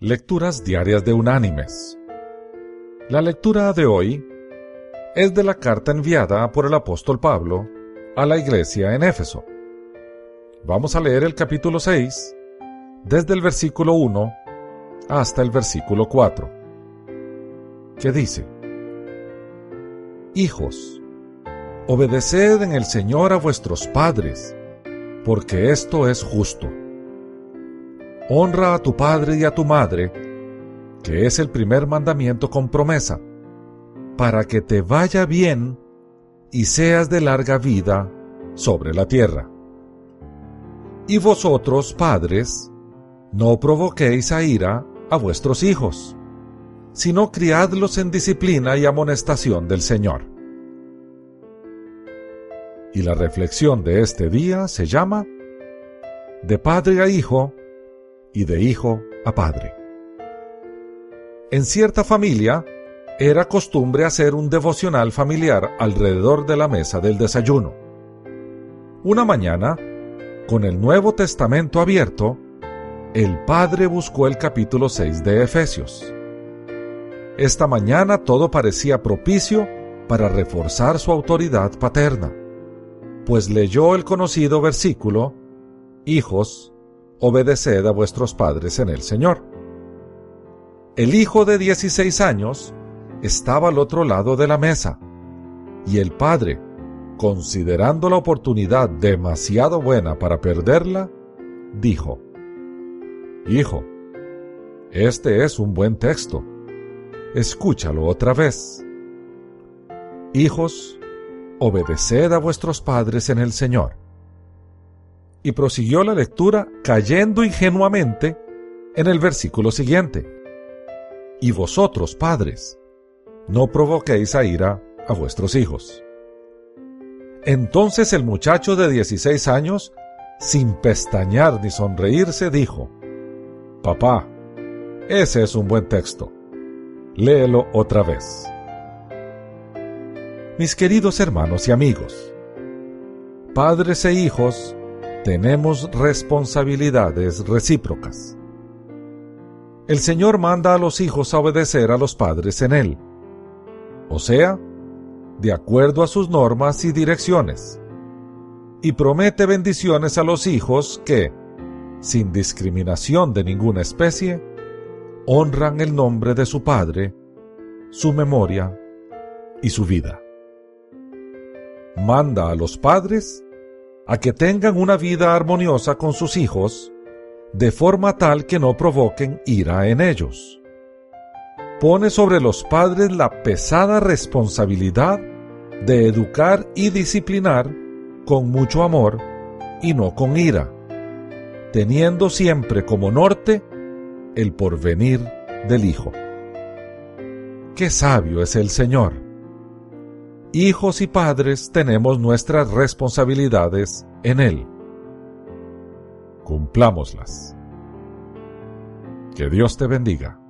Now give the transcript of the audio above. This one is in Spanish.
Lecturas Diarias de Unánimes. La lectura de hoy es de la carta enviada por el apóstol Pablo a la iglesia en Éfeso. Vamos a leer el capítulo 6 desde el versículo 1 hasta el versículo 4, que dice, Hijos, obedeced en el Señor a vuestros padres, porque esto es justo Honra a tu padre y a tu madre, que es el primer mandamiento con promesa, para que te vaya bien y seas de larga vida sobre la tierra. Y vosotros, padres, no provoquéis a ira a vuestros hijos, sino criadlos en disciplina y amonestación del Señor. Y la reflexión de este día se llama De padre a hijo, y de hijo a padre. En cierta familia, era costumbre hacer un devocional familiar alrededor de la mesa del desayuno. Una mañana, con el Nuevo Testamento abierto, el padre buscó el capítulo 6 de Efesios. Esta mañana todo parecía propicio para reforzar su autoridad paterna, pues leyó el conocido versículo, Hijos, obedeced a vuestros padres en el Señor. El hijo de 16 años estaba al otro lado de la mesa, y el padre, considerando la oportunidad demasiado buena para perderla, dijo, Hijo, este es un buen texto. Escúchalo otra vez. Hijos, obedeced a vuestros padres en el Señor y prosiguió la lectura cayendo ingenuamente en el versículo siguiente. Y vosotros, padres, no provoquéis a ira a vuestros hijos. Entonces el muchacho de 16 años, sin pestañear ni sonreírse, dijo, Papá, ese es un buen texto. Léelo otra vez. Mis queridos hermanos y amigos, padres e hijos tenemos responsabilidades recíprocas. El Señor manda a los hijos a obedecer a los padres en Él, o sea, de acuerdo a sus normas y direcciones, y promete bendiciones a los hijos que, sin discriminación de ninguna especie, honran el nombre de su Padre, su memoria y su vida. Manda a los padres a que tengan una vida armoniosa con sus hijos, de forma tal que no provoquen ira en ellos. Pone sobre los padres la pesada responsabilidad de educar y disciplinar con mucho amor y no con ira, teniendo siempre como norte el porvenir del Hijo. Qué sabio es el Señor hijos y padres tenemos nuestras responsabilidades en Él. Cumplámoslas. Que Dios te bendiga.